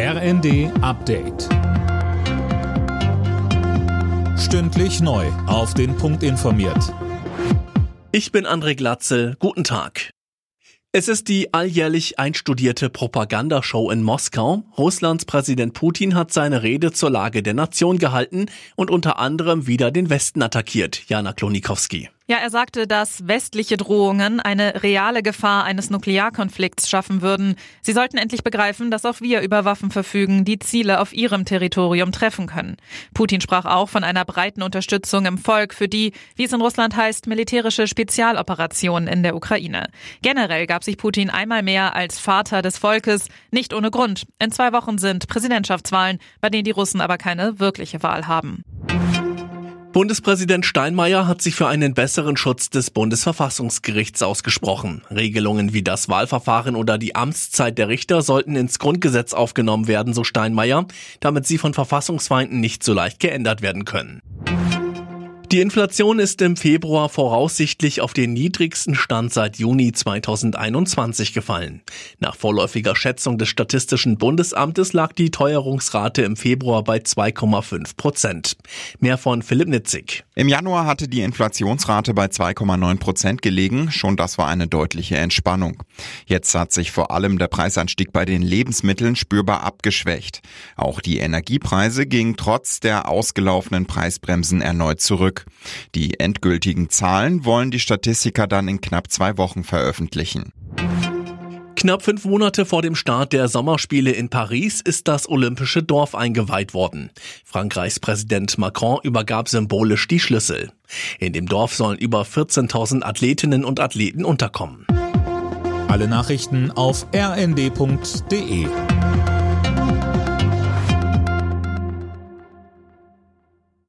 RND Update. Stündlich neu. Auf den Punkt informiert. Ich bin André Glatzel. Guten Tag. Es ist die alljährlich einstudierte Propagandashow in Moskau. Russlands Präsident Putin hat seine Rede zur Lage der Nation gehalten und unter anderem wieder den Westen attackiert. Jana Klonikowski. Ja, er sagte, dass westliche Drohungen eine reale Gefahr eines Nuklearkonflikts schaffen würden. Sie sollten endlich begreifen, dass auch wir über Waffen verfügen, die Ziele auf ihrem Territorium treffen können. Putin sprach auch von einer breiten Unterstützung im Volk für die, wie es in Russland heißt, militärische Spezialoperationen in der Ukraine. Generell gab sich Putin einmal mehr als Vater des Volkes, nicht ohne Grund. In zwei Wochen sind Präsidentschaftswahlen, bei denen die Russen aber keine wirkliche Wahl haben. Bundespräsident Steinmeier hat sich für einen besseren Schutz des Bundesverfassungsgerichts ausgesprochen. Regelungen wie das Wahlverfahren oder die Amtszeit der Richter sollten ins Grundgesetz aufgenommen werden, so Steinmeier, damit sie von Verfassungsfeinden nicht so leicht geändert werden können. Die Inflation ist im Februar voraussichtlich auf den niedrigsten Stand seit Juni 2021 gefallen. Nach vorläufiger Schätzung des Statistischen Bundesamtes lag die Teuerungsrate im Februar bei 2,5 Prozent. Mehr von Philipp Nitzig. Im Januar hatte die Inflationsrate bei 2,9 Prozent gelegen. Schon das war eine deutliche Entspannung. Jetzt hat sich vor allem der Preisanstieg bei den Lebensmitteln spürbar abgeschwächt. Auch die Energiepreise gingen trotz der ausgelaufenen Preisbremsen erneut zurück. Die endgültigen Zahlen wollen die Statistiker dann in knapp zwei Wochen veröffentlichen. Knapp fünf Monate vor dem Start der Sommerspiele in Paris ist das Olympische Dorf eingeweiht worden. Frankreichs Präsident Macron übergab symbolisch die Schlüssel. In dem Dorf sollen über 14.000 Athletinnen und Athleten unterkommen. Alle Nachrichten auf rnd.de